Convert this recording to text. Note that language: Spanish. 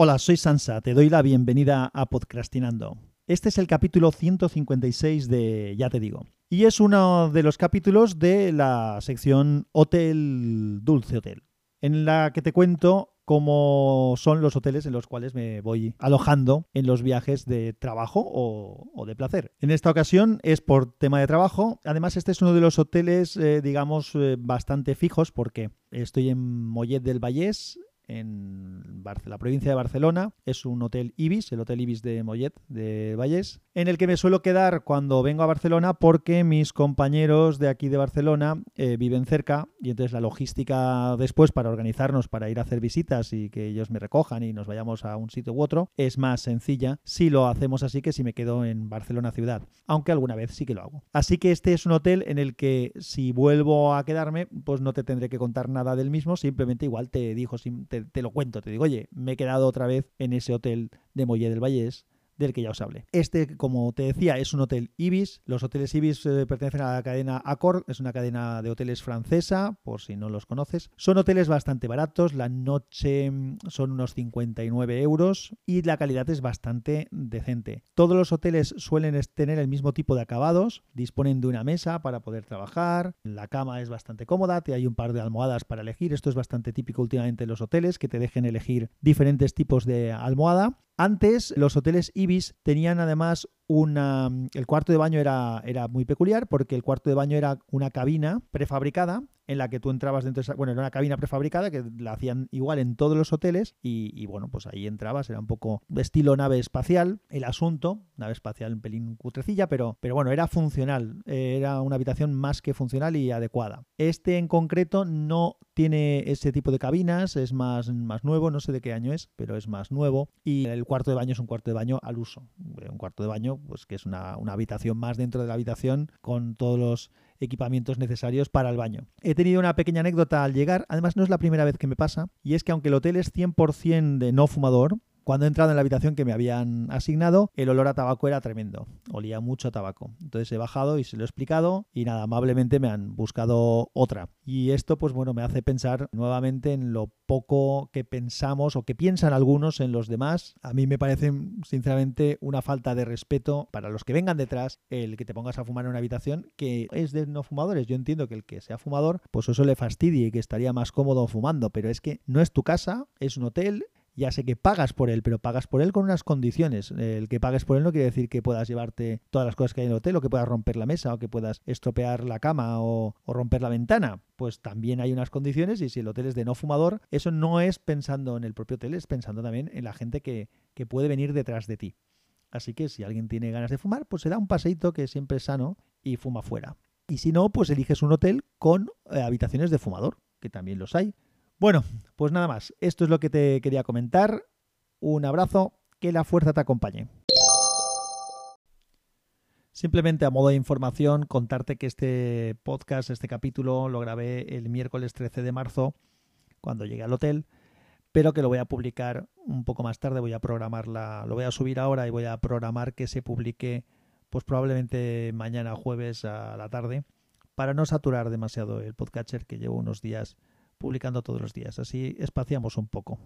Hola, soy Sansa, te doy la bienvenida a Podcastinando. Este es el capítulo 156 de Ya te digo. Y es uno de los capítulos de la sección Hotel Dulce Hotel, en la que te cuento cómo son los hoteles en los cuales me voy alojando en los viajes de trabajo o, de placer. En esta ocasión es por tema de trabajo. Además, este es uno de los hoteles, eh, digamos, eh, bastante fijos porque estoy en Mollet del Vallés, en la provincia de Barcelona. Es un hotel Ibis, el hotel Ibis de Mollet, de Vallés, en el que me suelo quedar cuando vengo a Barcelona porque mis compañeros de aquí de Barcelona eh, viven cerca y entonces la logística después para organizarnos para ir a hacer visitas y que ellos me recojan y nos vayamos a un sitio u otro es más sencilla si lo hacemos así que si me quedo en Barcelona ciudad, aunque alguna vez sí que lo hago. Así que este es un hotel en el que si vuelvo a quedarme, pues no te tendré que contar nada del mismo, simplemente igual te dijo, te te, lo cuento, te digo, oye, me he quedado otra vez en ese hotel de Molle del Vallés del que ya os hablé. Este, como te decía, es un hotel Ibis. Los hoteles Ibis eh, pertenecen a la cadena Accor, es una cadena de hoteles francesa, por si no los conoces. Son hoteles bastante baratos, la noche mm, son unos 59 euros y la calidad es bastante decente. Todos los hoteles suelen tener el mismo tipo de acabados, disponen de una mesa para poder trabajar, la cama es bastante cómoda, te hay un par de almohadas para elegir, esto es bastante típico últimamente en los hoteles, que te dejen elegir diferentes tipos de almohada antes los hoteles Ibis tenían además una... El cuarto de baño era, era muy peculiar porque el cuarto de baño era una cabina prefabricada en la que tú entrabas dentro de esa, bueno, era una cabina prefabricada que la hacían igual en todos los hoteles y, bueno, pues ahí entrabas, era un poco estilo nave espacial el asunto, nave espacial un pelín cutrecilla, pero, pero bueno, era funcional, era una habitación más que funcional y adecuada. Este en concreto no tiene ese tipo de cabinas, es más, más nuevo, no sé de qué año es, pero es más nuevo y el cuarto de baño es un cuarto de baño al uso, un cuarto de baño pues que es una, una habitación más dentro de la habitación con todos los equipamientos necesarios para el baño. He tenido una pequeña anécdota al llegar, además no es la primera vez que me pasa, y es que aunque el hotel es 100% de no fumador, cuando he entrado en la habitación que me habían asignado, el olor a tabaco era tremendo. Olía mucho a tabaco. Entonces he bajado y se lo he explicado y nada, amablemente me han buscado otra. Y esto, pues bueno, me hace pensar nuevamente en lo poco que pensamos o que piensan algunos en los demás. A mí me parece, sinceramente, una falta de respeto para los que vengan detrás el que te pongas a fumar en una habitación que es de no fumadores. Yo entiendo que el que sea fumador, pues eso le fastidie y que estaría más cómodo fumando, pero es que no es tu casa, es un hotel, ya sé que pagas por él, pero pagas por él con unas condiciones. El que pagues por él no quiere decir que puedas llevarte todas las cosas que hay en el hotel, o que puedas romper la mesa, o que puedas estropear la cama, o, romper la ventana. Pues también hay unas condiciones, y si el hotel es de no fumador, eso no es pensando en el propio hotel, es pensando también en la gente que, que puede venir detrás de ti. Así que si alguien tiene ganas de fumar, pues se da un paseíto que siempre es sano y fuma fuera. Y si no, pues eliges un hotel con eh, habitaciones de fumador, que también los hay. Bueno, pues nada más. Esto es lo que te quería comentar. Un abrazo, que la fuerza te acompañe. Simplemente a modo de información, contarte que este podcast, este capítulo, lo grabé el miércoles 13 de marzo, cuando llegué al hotel, pero que lo voy a publicar un poco más tarde, voy a programarla, lo voy a subir ahora y voy a programar que se publique pues probablemente mañana jueves a la tarde, para no saturar demasiado el podcatcher que llevo unos días publicando todos los días. Así espaciamos un poco.